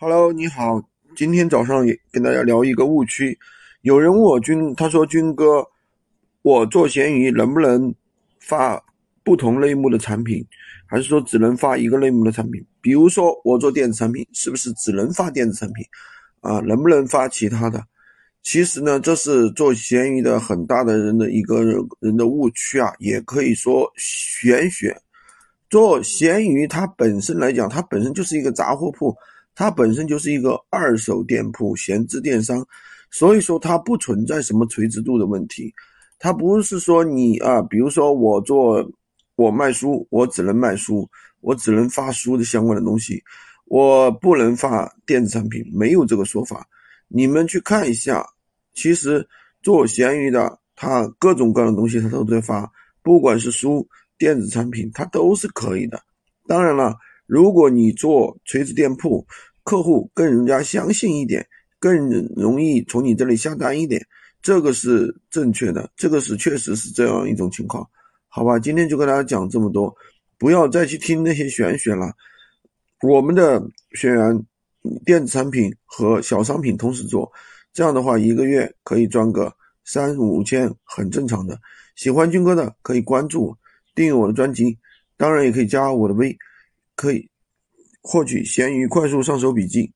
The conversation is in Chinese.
Hello，你好，今天早上也跟大家聊一个误区。有人问我军，他说军哥，我做闲鱼能不能发不同类目的产品，还是说只能发一个类目的产品？比如说我做电子产品，是不是只能发电子产品？啊，能不能发其他的？其实呢，这是做闲鱼的很大的人的一个人人的误区啊，也可以说玄学。做闲鱼它本身来讲，它本身就是一个杂货铺。它本身就是一个二手店铺、闲置电商，所以说它不存在什么垂直度的问题。它不是说你啊，比如说我做我卖书，我只能卖书，我只能发书的相关的东西，我不能发电子产品，没有这个说法。你们去看一下，其实做闲鱼的，它各种各样的东西它都在发，不管是书、电子产品，它都是可以的。当然了，如果你做垂直店铺，客户更人家相信一点，更容易从你这里下单一点，这个是正确的，这个是确实是这样一种情况，好吧？今天就跟大家讲这么多，不要再去听那些玄学了。我们的学员电子产品和小商品同时做，这样的话一个月可以赚个三五千，很正常的。喜欢军哥的可以关注我，订阅我的专辑，当然也可以加我的微，可以。获取闲鱼快速上手笔记。